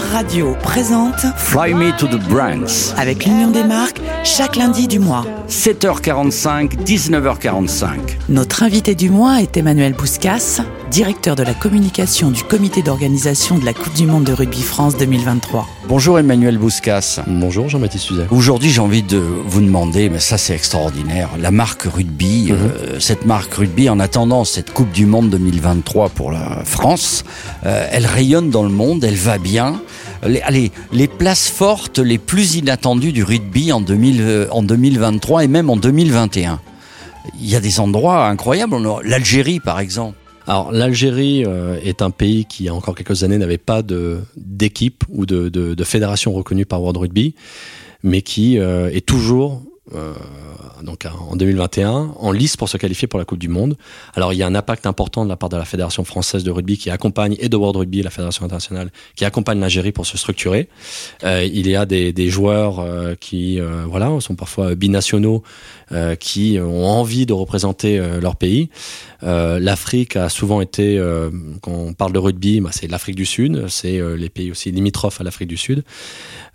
Radio présente Fly Me to the Brands. avec l'Union des marques chaque lundi du mois. 7h45, 19h45. Notre invité du mois est Emmanuel Bouscas, directeur de la communication du comité d'organisation de la Coupe du Monde de Rugby France 2023. Bonjour Emmanuel Bouscas. Bonjour Jean-Baptiste Suzet. Aujourd'hui, j'ai envie de vous demander, mais ça c'est extraordinaire, la marque rugby, euh, cette marque rugby, en attendant cette Coupe du Monde 2023 pour la France, euh, elle rayonne dans le monde, elle va bien. Les, allez, les places fortes les plus inattendues du rugby en, 2000, euh, en 2023 et même en 2021. Il y a des endroits incroyables, l'Algérie par exemple. Alors l'Algérie euh, est un pays qui, a encore quelques années, n'avait pas d'équipe ou de, de, de fédération reconnue par World Rugby, mais qui euh, est toujours euh, donc en 2021 en lice pour se qualifier pour la Coupe du Monde. Alors il y a un impact important de la part de la Fédération française de rugby qui accompagne et de World Rugby, la Fédération internationale, qui accompagne l'Algérie pour se structurer. Euh, il y a des, joueurs euh, qui euh, voilà sont parfois binationaux, qui ont envie de représenter leur pays. L'Afrique a souvent été, quand on parle de rugby, bah, c'est l'Afrique du Sud, c'est les pays aussi limitrophes à l'Afrique du Sud,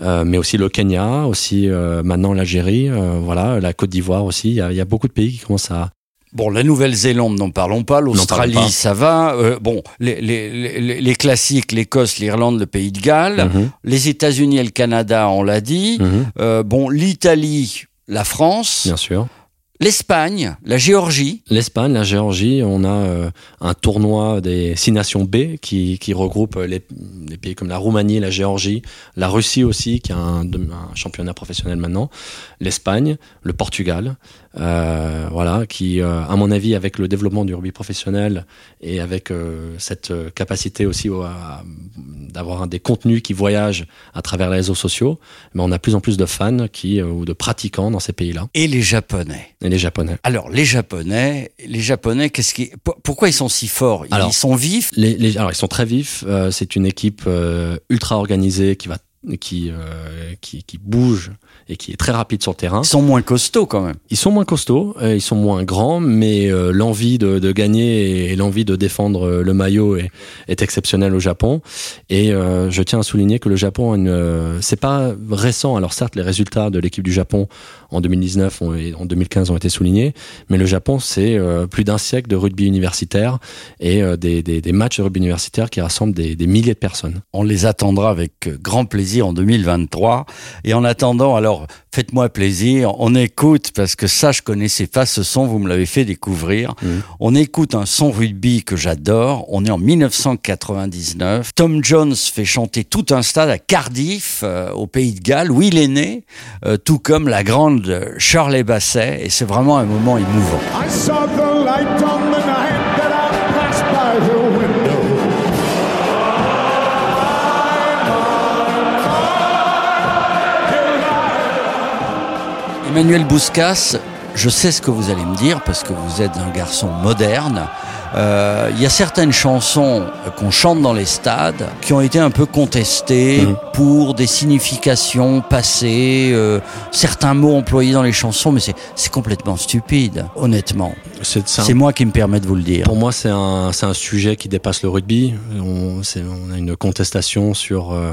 mais aussi le Kenya, aussi euh, maintenant l'Algérie, euh, voilà, la Côte d'Ivoire aussi. Il y, a, il y a beaucoup de pays qui commencent à. Bon, la Nouvelle-Zélande, n'en parlons pas. L'Australie, ça va. Euh, bon, les, les, les, les classiques, l'Écosse, l'Irlande, le Pays de Galles. Mhm, Les États-Unis et le Canada, on l'a dit. mhm, Euh, bon, l'Italie, la France, bien sûr. l'Espagne, la Géorgie. L'Espagne, la Géorgie, on a euh, un tournoi des six nations B qui, regroupe les, pays comme la Roumanie, la Géorgie, la Russie aussi, qui a un championnat professionnel maintenant, l'Espagne, le Portugal, euh, voilà, qui, euh, à mon avis, avec le développement du rugby professionnel et avec euh, cette euh, capacité aussi d'avoir des contenus qui voyagent à travers les réseaux sociaux, mais on a plus en plus de fans qui, euh, ou de pratiquants dans ces pays-là, Et les Japonais. et les Japonais. Alors, les Japonais, les Japonais, qu'est-ce qui, pour- pourquoi ils sont si forts? Ils Alors, sont vifs? Les, les- alors ils sont très vifs. euh, c'est une équipe euh, ultra organisée qui va, qui, euh, qui, qui bouge et qui est très rapide sur le terrain. Ils sont moins costauds quand même. Ils sont moins costauds, euh, ils sont moins grands, mais euh, l'envie de, de gagner et, et l'envie de défendre le maillot est, est exceptionnelle au Japon. Et je tiens à souligner que le Japon, a une, c'est pas récent. Alors certes, les résultats de l'équipe du Japon en 2019 ont- et en 2015 ont été soulignés, mais le Japon, c'est plus d'un siècle de rugby universitaire et des, des, des matchs de rugby universitaire qui rassemblent des, des milliers de personnes. On les attendra avec grand plaisir en 2023. Et en attendant, alors, faites-moi plaisir. On écoute, parce que ça, je connaissais pas ce son, vous me l'avez fait découvrir. Mhm. On écoute un son rugby que j'adore. On est en 1999. Tom Jones fait chanter tout un stade à Cardiff, euh, au Pays de Galles, où il est né, euh, tout comme la grande Shirley Basset. Et c'est vraiment un moment émouvant. I saw the light on the night that I passed by Emmanuel Bouscas, je sais ce que vous allez me dire parce que vous êtes un garçon moderne. Euh, Il y a certaines chansons qu'on chante dans les stades qui ont été un peu contestées Mhm. pour des significations passées, euh, certains mots employés dans les chansons, mais c'est- complètement stupide, honnêtement. C'est moi qui me permets de vous le dire. Pour moi, c'est un, sujet qui dépasse le rugby. On a une contestation sur, euh,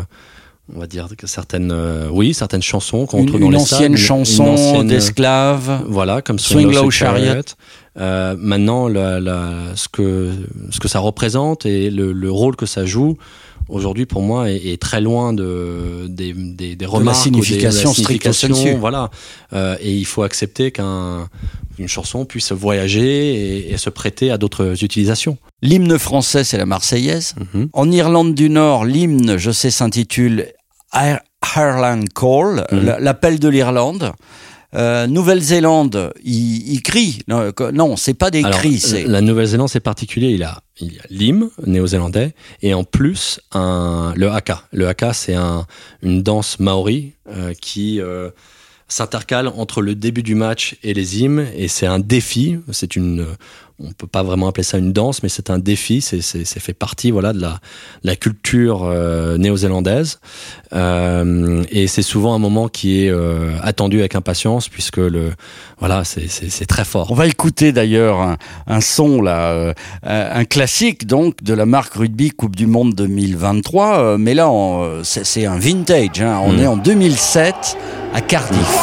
on va dire que certaines, euh, oui, certaines chansons qu'on retrouve dans une les ancienne une- chanson une ancienne, d'esclaves. Voilà, comme Swing Low Low Chariot. Chariot. Euh, maintenant, la, la, ce que ce que ça représente et le, le rôle que ça joue aujourd'hui pour moi est, est très loin de des, des, des remarques ou des- de signification stricto sensu. Voilà, Euh, et il faut accepter qu'un une chanson puisse voyager et, et se prêter à d'autres utilisations. L'hymne français, c'est la Marseillaise. Mhm. En Irlande du Nord, l'hymne, je sais, s'intitule Ir- Ireland Call, Mhm. l'appel de l'Irlande. Euh, Nouvelle-Zélande, il, il crie. Non, que- non, c'est pas des Alors, cris, c'est la Nouvelle-Zélande, c'est particulier. Il a, il y a l'hymne néo-zélandais et en plus un, le haka. Le haka, c'est un, une danse maori euh, qui euh, s'intercale entre le début du match et les hymnes et c'est un défi. C'est une, on peut pas vraiment appeler ça une danse, mais c'est un défi. C'est fait partie, voilà, de la, la culture euh, néo-zélandaise. Euh, et c'est souvent un moment qui est euh, attendu avec impatience, puisque le, voilà, c'est très fort. On va écouter d'ailleurs un, un, son là, euh, un classique donc de la marque rugby Coupe du Monde 2023. Euh, mais là, c'est un vintage. Hein. On mm. est en 2007 à Cardiff.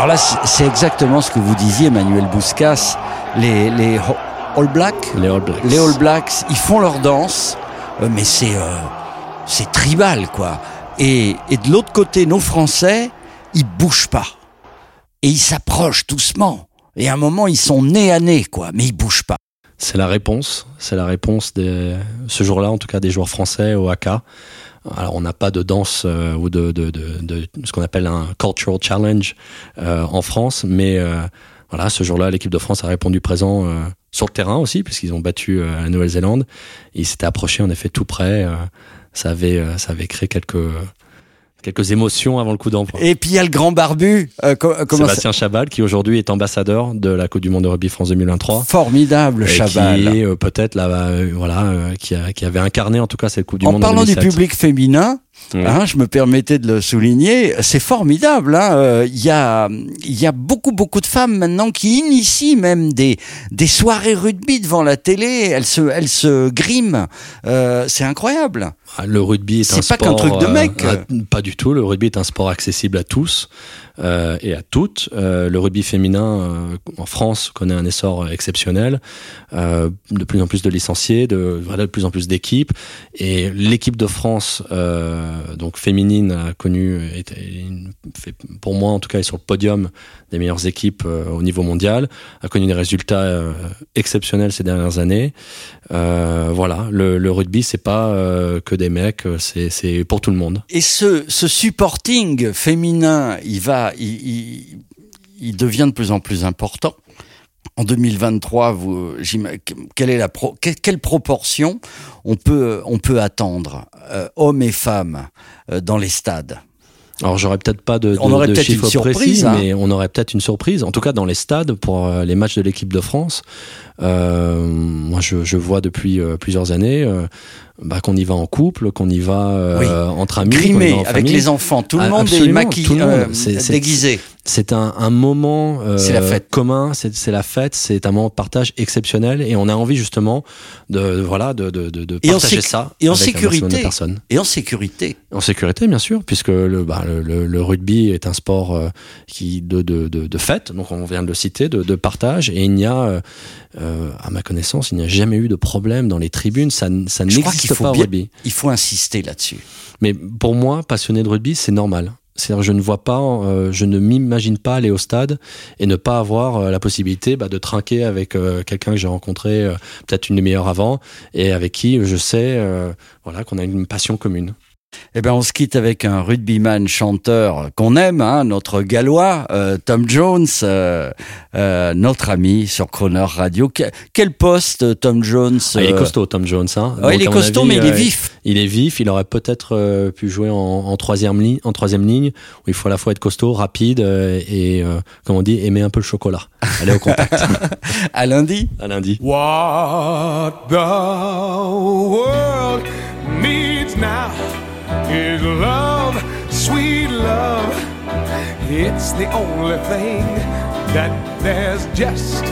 Alors là, c'est exactement ce que vous disiez, Emmanuel Bouscas. Les, les All Blacks, les All Blacks, les All Blacks, ils font leur danse, euh, mais c'est euh, c'est tribal quoi. Et, et de l'autre côté, nos Français, ils bougent pas et ils s'approchent doucement. Et à un moment, ils sont nez à nez quoi, mais ils bougent pas. C'est la réponse, c'est la réponse de ce jour-là, en tout cas des joueurs français au AK. Alors on n'a pas de danse euh, ou de, de, de, de, ce qu'on appelle un cultural challenge euh, en France, mais euh, voilà, ce jour-là, l'équipe de France a répondu présent sur le terrain aussi, puisqu'ils ont battu la Nouvelle-Zélande. Ils s'étaient approchés en effet tout près. ça avait ça avait créé quelques quelques émotions avant le coup d'envoi. Et puis il y a le grand barbu, euh, Sébastien Chabal, qui aujourd'hui est ambassadeur de la Coupe du Monde de rugby France 2023. Formidable, Chabal. Qui euh, peut-être là, euh, voilà, euh, qui, a, qui avait incarné en tout cas cette Coupe du en Monde. En parlant du public féminin, Hein, je me permettais de le souligner. C'est formidable. Hein. Euh, il y a, il y a beaucoup, beaucoup de femmes maintenant qui initient même des des soirées rugby devant la télé. Elles se, elles se griment. Euh, c'est incroyable. Ah, le rugby est, un sport. C'est pas qu'un truc de mec. Euh, pas du tout. Le rugby est un sport accessible à tous. Euh, et à toutes. Euh, le rugby féminin euh, en France connaît un essor exceptionnel, de plus en plus de licenciés, de, de plus en plus d'équipes. Et l'équipe de France, donc féminine, a connu, pour moi en tout cas, est sur le podium des meilleures équipes au niveau mondial, a connu des résultats exceptionnels ces dernières années. voilà, le, le rugby, c'est pas que des mecs, c'est pour tout le monde. Et ce, ce supporting féminin, il va il, devient de plus en plus important. En 2023, vous, quelle est la quelle proportion on peut on peut attendre euh, hommes et femmes euh, dans les stades? Alors j'aurais peut-être pas de, de, on aurait de chiffres surprise, précis, hein. mais on aurait peut-être une surprise. En tout cas dans les stades pour euh, les matchs de l'équipe de France, euh, moi je, je, vois depuis plusieurs années bah, qu'on y va en couple, qu'on y va euh, entre amis, Grimé, avec les enfants, tout le ah, monde est maquillé, euh, déguisé. C'est un, un, moment euh, la fête. commun, c'est la fête, c'est un moment de partage exceptionnel et on a envie justement de voilà de, de, de, de partager ça et en avec sécurité personnes. et en sécurité en sécurité bien sûr puisque le, bah, le, le, rugby est un sport euh, qui de, de, fête donc on vient de le citer de, partage et il n'y a euh, à ma connaissance il n'y a jamais eu de problème dans les tribunes ça, ça n'existe il faut Il faut insister là-dessus. Mais pour moi, passionné de rugby, c'est normal. C'est-à-dire, je ne vois pas, euh, je ne m'imagine pas aller au stade et ne pas avoir euh, la possibilité bah, de trinquer avec euh, quelqu'un que j'ai rencontré peut-être une demi-heure avant et avec qui je sais, voilà, qu'on a une passion commune. Eh ben, on se quitte avec un rugbyman chanteur qu'on aime, hein, notre gallois, euh, Tom Jones, euh, euh, notre ami sur Croner Radio. quel poste, Tom Jones ah, Il est costaud, Tom Jones. Hein. il est costaud, mais il est vif. Il est vif. Il aurait peut-être pu jouer en, troisième ligne, en troisième ligne, où il faut à la fois être costaud, rapide et, comme on dit, aimer un peu le chocolat. Aller au contact. à lundi. À lundi. What the world needs now. Is love, sweet love. It's the only thing that there's just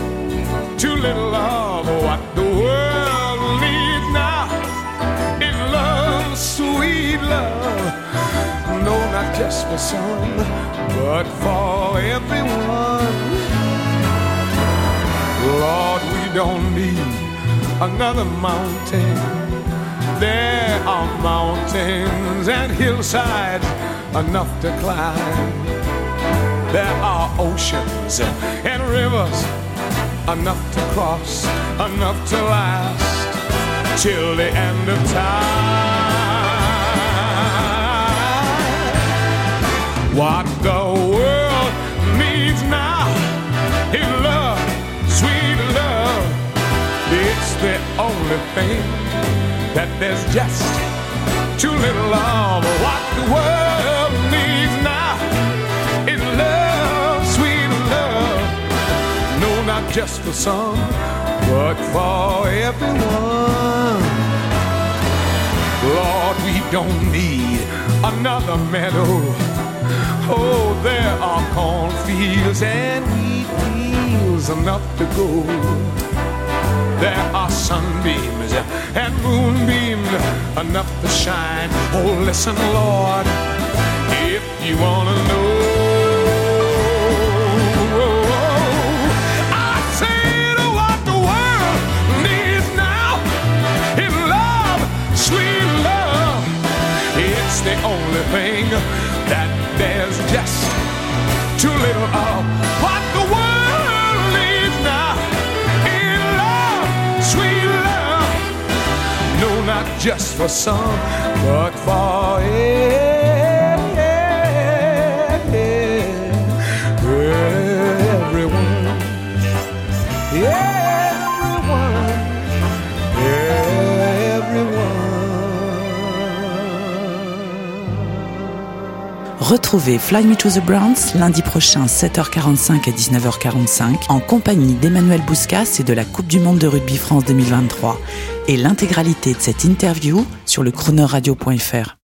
too little of. What the world needs now is love, sweet love. No, not just for some, but for everyone. Lord, we don't need another mountain there are mountains and hillsides enough to climb. There are oceans and rivers enough to cross, enough to last till the end of time. What the world needs now is love, sweet love. It's the only thing that there's just too little of what the world needs now. Is love, sweet love. No, not just for some, but for everyone. Lord, we don't need another meadow. Oh, there are cornfields and wheat fields enough to go there are sunbeams and moonbeams enough to shine. Oh, listen, Lord, if you wanna know. I said oh, what the world needs now is love, sweet love. It's the only thing that there's just too little of. Just for some, but for everyone. Retrouvez Fly Me to the Browns lundi prochain 7h45 et 19h45 en compagnie d'Emmanuel Bouscas et de la Coupe du Monde de Rugby France 2023 et l'intégralité de cette interview sur le chronoradio.fr.